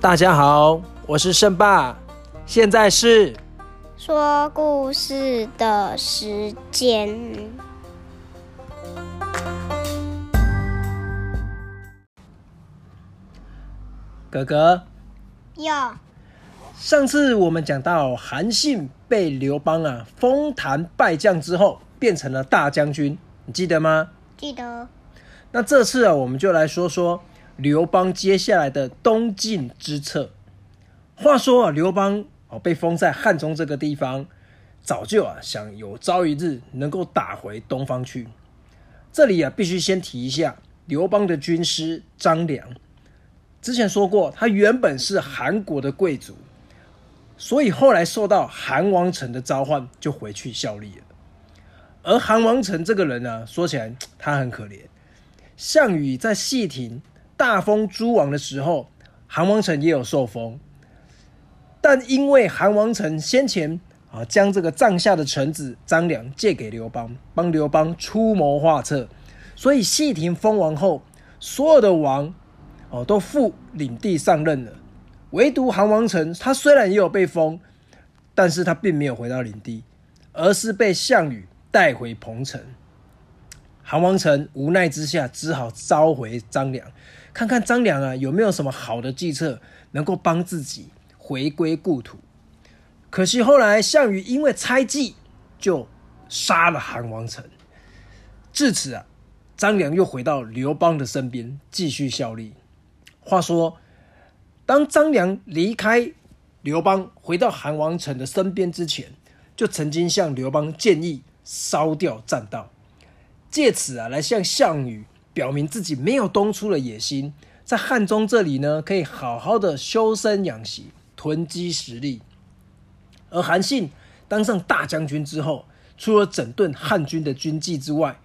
大家好，我是胜爸，现在是说故事的时间。哥哥。有上次我们讲到韩信被刘邦啊封坛拜将之后，变成了大将军，你记得吗？记得那这次啊，我们就来说说刘邦接下来的东进之策。话说啊，刘邦哦被封在汉中这个地方，早就啊想有朝一日能够打回东方去。这里啊必须先提一下刘邦的军师张良。之前说过，他原本是韩国的贵族，所以后来受到韩王城的召唤，就回去效力了。而韩王城这个人呢，说起来他很可怜。项羽在戏亭大封诸王的时候，韩王城也有受封，但因为韩王城先前啊将这个帐下的臣子张良借给刘邦，帮刘邦出谋划策，所以细亭封王后，所有的王。哦，都赴领地上任了，唯独韩王成，他虽然也有被封，但是他并没有回到领地，而是被项羽带回彭城。韩王成无奈之下，只好召回张良，看看张良啊有没有什么好的计策，能够帮自己回归故土。可惜后来项羽因为猜忌，就杀了韩王成。至此啊，张良又回到刘邦的身边，继续效力。话说，当张良离开刘邦，回到韩王城的身边之前，就曾经向刘邦建议烧掉栈道，借此啊来向项羽表明自己没有东出的野心，在汉中这里呢，可以好好的修身养息，囤积实力。而韩信当上大将军之后，除了整顿汉军的军纪之外，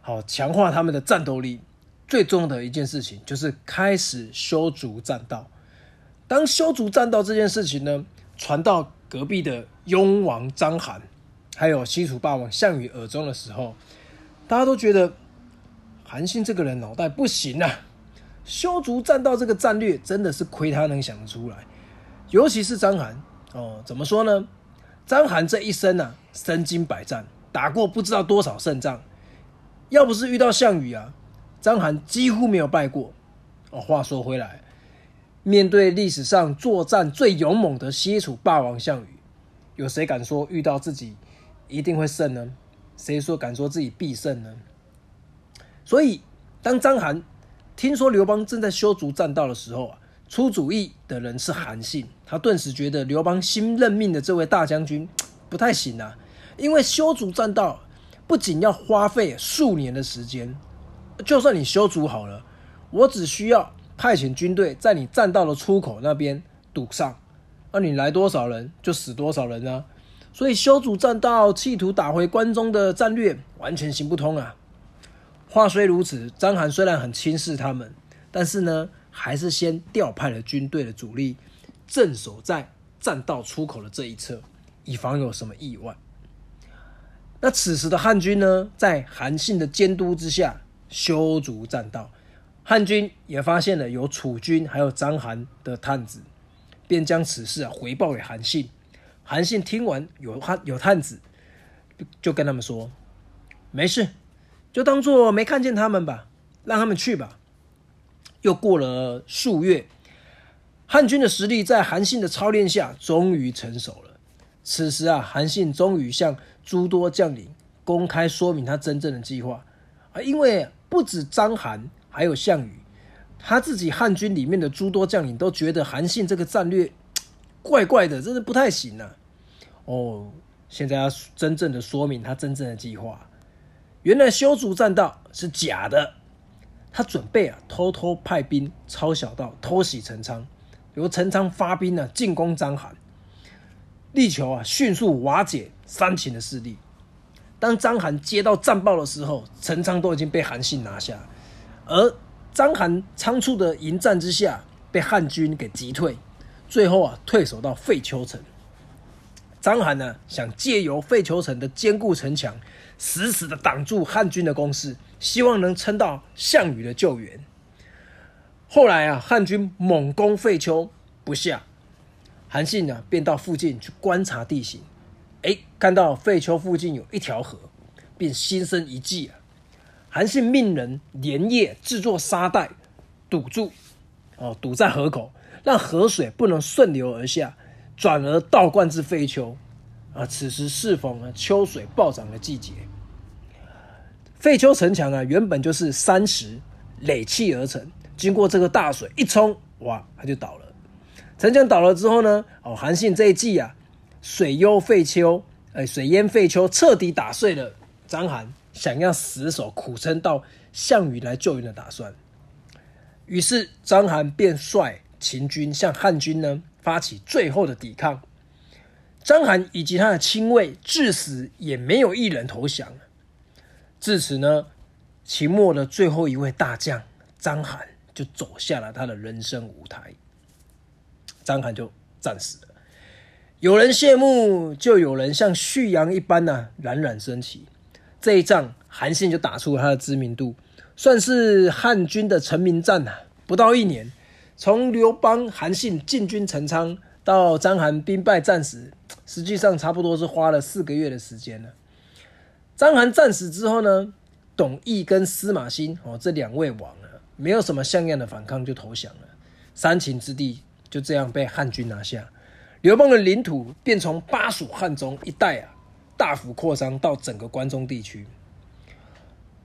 好强化他们的战斗力。最重要的一件事情就是开始修筑栈道。当修筑栈道这件事情呢，传到隔壁的雍王章邯，还有西楚霸王项羽耳中的时候，大家都觉得韩信这个人脑袋不行啊！修竹栈道这个战略真的是亏他能想得出来。尤其是张邯哦，怎么说呢？张邯这一生啊，身经百战，打过不知道多少胜仗，要不是遇到项羽啊。张邯几乎没有败过。哦，话说回来，面对历史上作战最勇猛的西楚霸王项羽，有谁敢说遇到自己一定会胜呢？谁说敢说自己必胜呢？所以，当章邯听说刘邦正在修筑栈道的时候啊，出主意的人是韩信。他顿时觉得刘邦新任命的这位大将军 不太行啊，因为修筑栈道不仅要花费数年的时间。就算你修筑好了，我只需要派遣军队在你栈道的出口那边堵上，那你来多少人就死多少人啊！所以修筑栈道，企图打回关中的战略完全行不通啊！话虽如此，章邯虽然很轻视他们，但是呢，还是先调派了军队的主力镇守在栈道出口的这一侧，以防有什么意外。那此时的汉军呢，在韩信的监督之下。修筑栈道，汉军也发现了有楚军还有章邯的探子，便将此事啊回报给韩信。韩信听完有探有探子，就跟他们说：“没事，就当做没看见他们吧，让他们去吧。”又过了数月，汉军的实力在韩信的操练下终于成熟了。此时啊，韩信终于向诸多将领公开说明他真正的计划啊，因为。不止张邯，还有项羽，他自己汉军里面的诸多将领都觉得韩信这个战略怪怪的，真的不太行啊。哦，现在要真正的说明他真正的计划。原来修筑栈道是假的，他准备啊偷偷派兵抄小道，偷袭陈仓，由陈仓发兵呢进攻章邯，力求啊迅速瓦解三秦的势力。当章邯接到战报的时候，陈仓都已经被韩信拿下，而章邯仓促的迎战之下，被汉军给击退，最后啊退守到废丘城。章邯呢想借由废丘城的坚固城墙，死死的挡住汉军的攻势，希望能撑到项羽的救援。后来啊，汉军猛攻废丘，不下。韩信呢，便到附近去观察地形，哎，看到废丘附近有一条河，便心生一计啊。韩信命人连夜制作沙袋，堵住，哦，堵在河口，让河水不能顺流而下，转而倒灌至废丘。啊，此时适逢啊秋水暴涨的季节。废丘城墙啊，原本就是山石垒砌而成，经过这个大水一冲，哇，它就倒了。城墙倒了之后呢，哦，韩信这一计啊，水幽废丘，哎，水淹废丘，彻底打碎了章邯想要死守苦撑到项羽来救援的打算。于是章邯便率秦军向汉军呢发起最后的抵抗。章邯以及他的亲卫至死也没有一人投降。至此呢，秦末的最后一位大将章邯就走下了他的人生舞台。章邯就战死了。有人谢幕，就有人像旭阳一般呢冉冉升起。这一仗，韩信就打出了他的知名度，算是汉军的成名战呐。不到一年，从刘邦、韩信进军陈仓到章邯兵败战死，实际上差不多是花了四个月的时间了。章邯战死之后呢，董翳跟司马欣哦这两位王啊，没有什么像样的反抗就投降了，三秦之地就这样被汉军拿下，刘邦的领土便从巴蜀汉中一带啊大幅扩张到整个关中地区。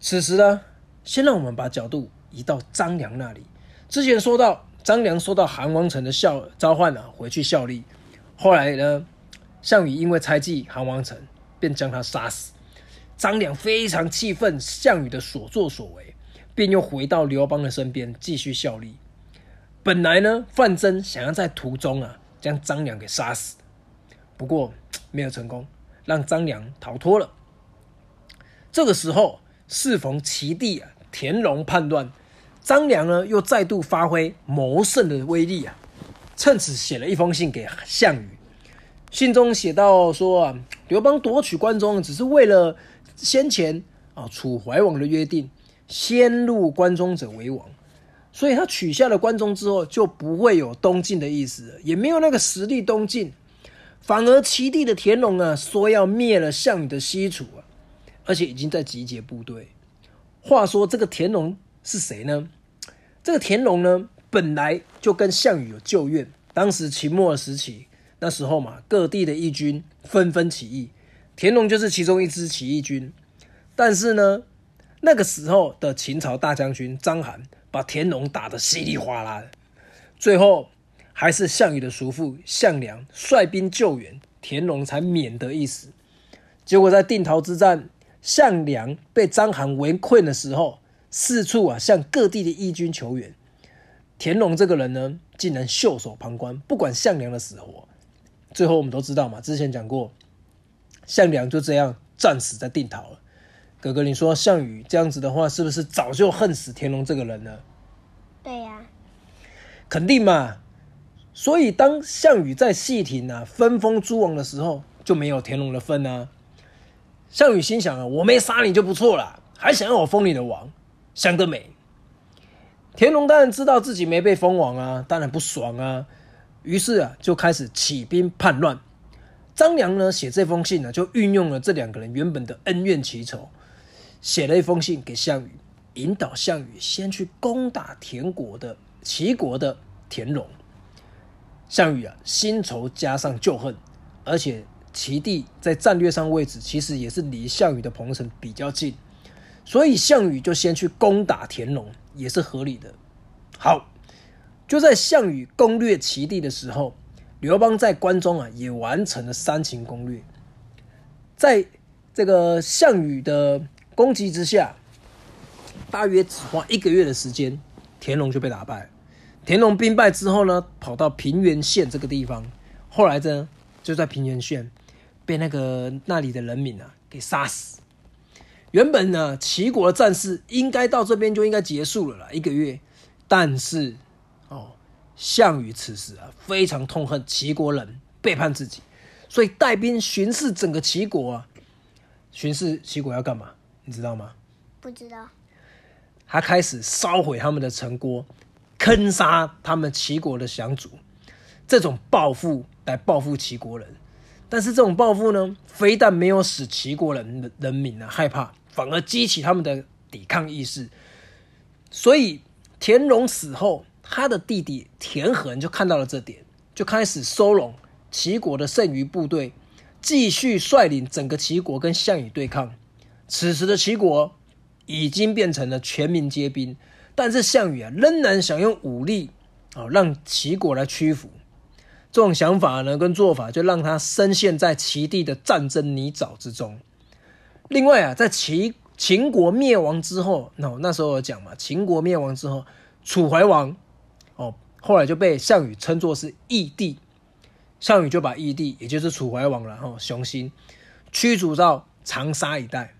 此时呢，先让我们把角度移到张良那里。之前说到张良收到韩王城的效召唤啊，回去效力，后来呢，项羽因为猜忌韩王城，便将他杀死。张良非常气愤项羽的所作所为，便又回到刘邦的身边继续效力。本来呢，范增想要在途中啊将张良给杀死，不过没有成功，让张良逃脱了。这个时候，适逢齐地啊田荣叛乱，张良呢又再度发挥谋胜的威力啊，趁此写了一封信给项羽。信中写到说啊，刘邦夺取关中只是为了。先前啊，楚怀王的约定，先入关中者为王，所以他取下了关中之后，就不会有东晋的意思，也没有那个实力东晋，反而齐地的田荣啊，说要灭了项羽的西楚啊，而且已经在集结部队。话说这个田荣是谁呢？这个田荣呢，本来就跟项羽有旧怨，当时秦末时期，那时候嘛，各地的义军纷纷起义。田荣就是其中一支起义军，但是呢，那个时候的秦朝大将军章邯把田荣打得稀里哗啦的，最后还是项羽的叔父项梁率兵救援，田荣才免得一死。结果在定陶之战，项梁被章邯围困的时候，四处啊向各地的义军求援，田荣这个人呢，竟然袖手旁观，不管项梁的死活。最后我们都知道嘛，之前讲过。项梁就这样战死在定陶了。哥哥，你说项羽这样子的话，是不是早就恨死田荣这个人了？对呀，肯定嘛。所以当项羽在细亭啊分封诸王的时候，就没有田荣的份啊。项羽心想啊，我没杀你就不错了，还想要我封你的王，想得美。田荣当然知道自己没被封王啊，当然不爽啊，于是啊就开始起兵叛乱。张良呢写这封信呢，就运用了这两个人原本的恩怨情仇，写了一封信给项羽，引导项羽先去攻打田国的齐国的田荣。项羽啊，新仇加上旧恨，而且齐地在战略上位置其实也是离项羽的彭城比较近，所以项羽就先去攻打田荣，也是合理的。好，就在项羽攻略齐地的时候。刘邦在关中啊，也完成了三秦攻略。在这个项羽的攻击之下，大约只花一个月的时间，田荣就被打败。田荣兵败之后呢，跑到平原县这个地方，后来呢，就在平原县被那个那里的人民啊给杀死。原本呢，齐国的战事应该到这边就应该结束了啦，一个月，但是哦。项羽此时啊，非常痛恨齐国人背叛自己，所以带兵巡视整个齐国啊。巡视齐国要干嘛？你知道吗？不知道。他开始烧毁他们的城郭，坑杀他们齐国的降卒。这种报复来报复齐国人。但是这种报复呢，非但没有使齐国人人民呢害怕，反而激起他们的抵抗意识。所以田荣死后，他的弟弟田恒就看到了这点，就开始收拢齐国的剩余部队，继续率领整个齐国跟项羽对抗。此时的齐国已经变成了全民皆兵，但是项羽啊仍然想用武力啊让齐国来屈服。这种想法呢跟做法，就让他深陷在齐地的战争泥沼之中。另外啊，在齐秦国灭亡之后，那那时候我讲嘛，秦国灭亡之后，楚怀王哦，后来就被项羽称作是义帝，项羽就把义帝，也就是楚怀王了哦，雄心驱逐到长沙一带。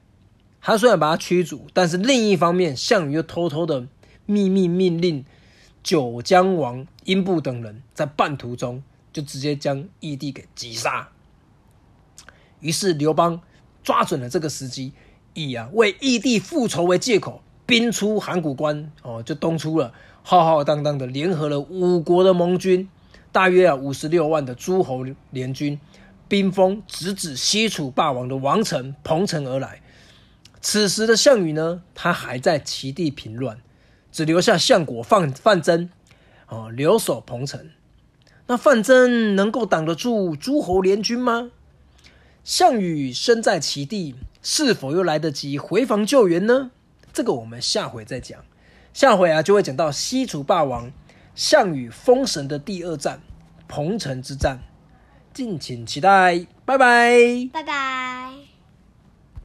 他虽然把他驱逐，但是另一方面，项羽又偷偷的秘密命令九江王英布等人在半途中就直接将义帝给击杀。于是刘邦抓准了这个时机，以啊为义帝复仇为借口，兵出函谷关哦，就东出了，浩浩荡荡的联合了五国的盟军，大约啊五十六万的诸侯联军，兵锋直指西楚霸王的王城彭城而来。此时的项羽呢，他还在齐地平乱，只留下相国范范增，哦留守彭城。那范增能够挡得住诸侯联军吗？项羽身在其地，是否又来得及回防救援呢？这个我们下回再讲。下回啊，就会讲到西楚霸王项羽封神的第二战——彭城之战，敬请期待。拜拜，拜拜。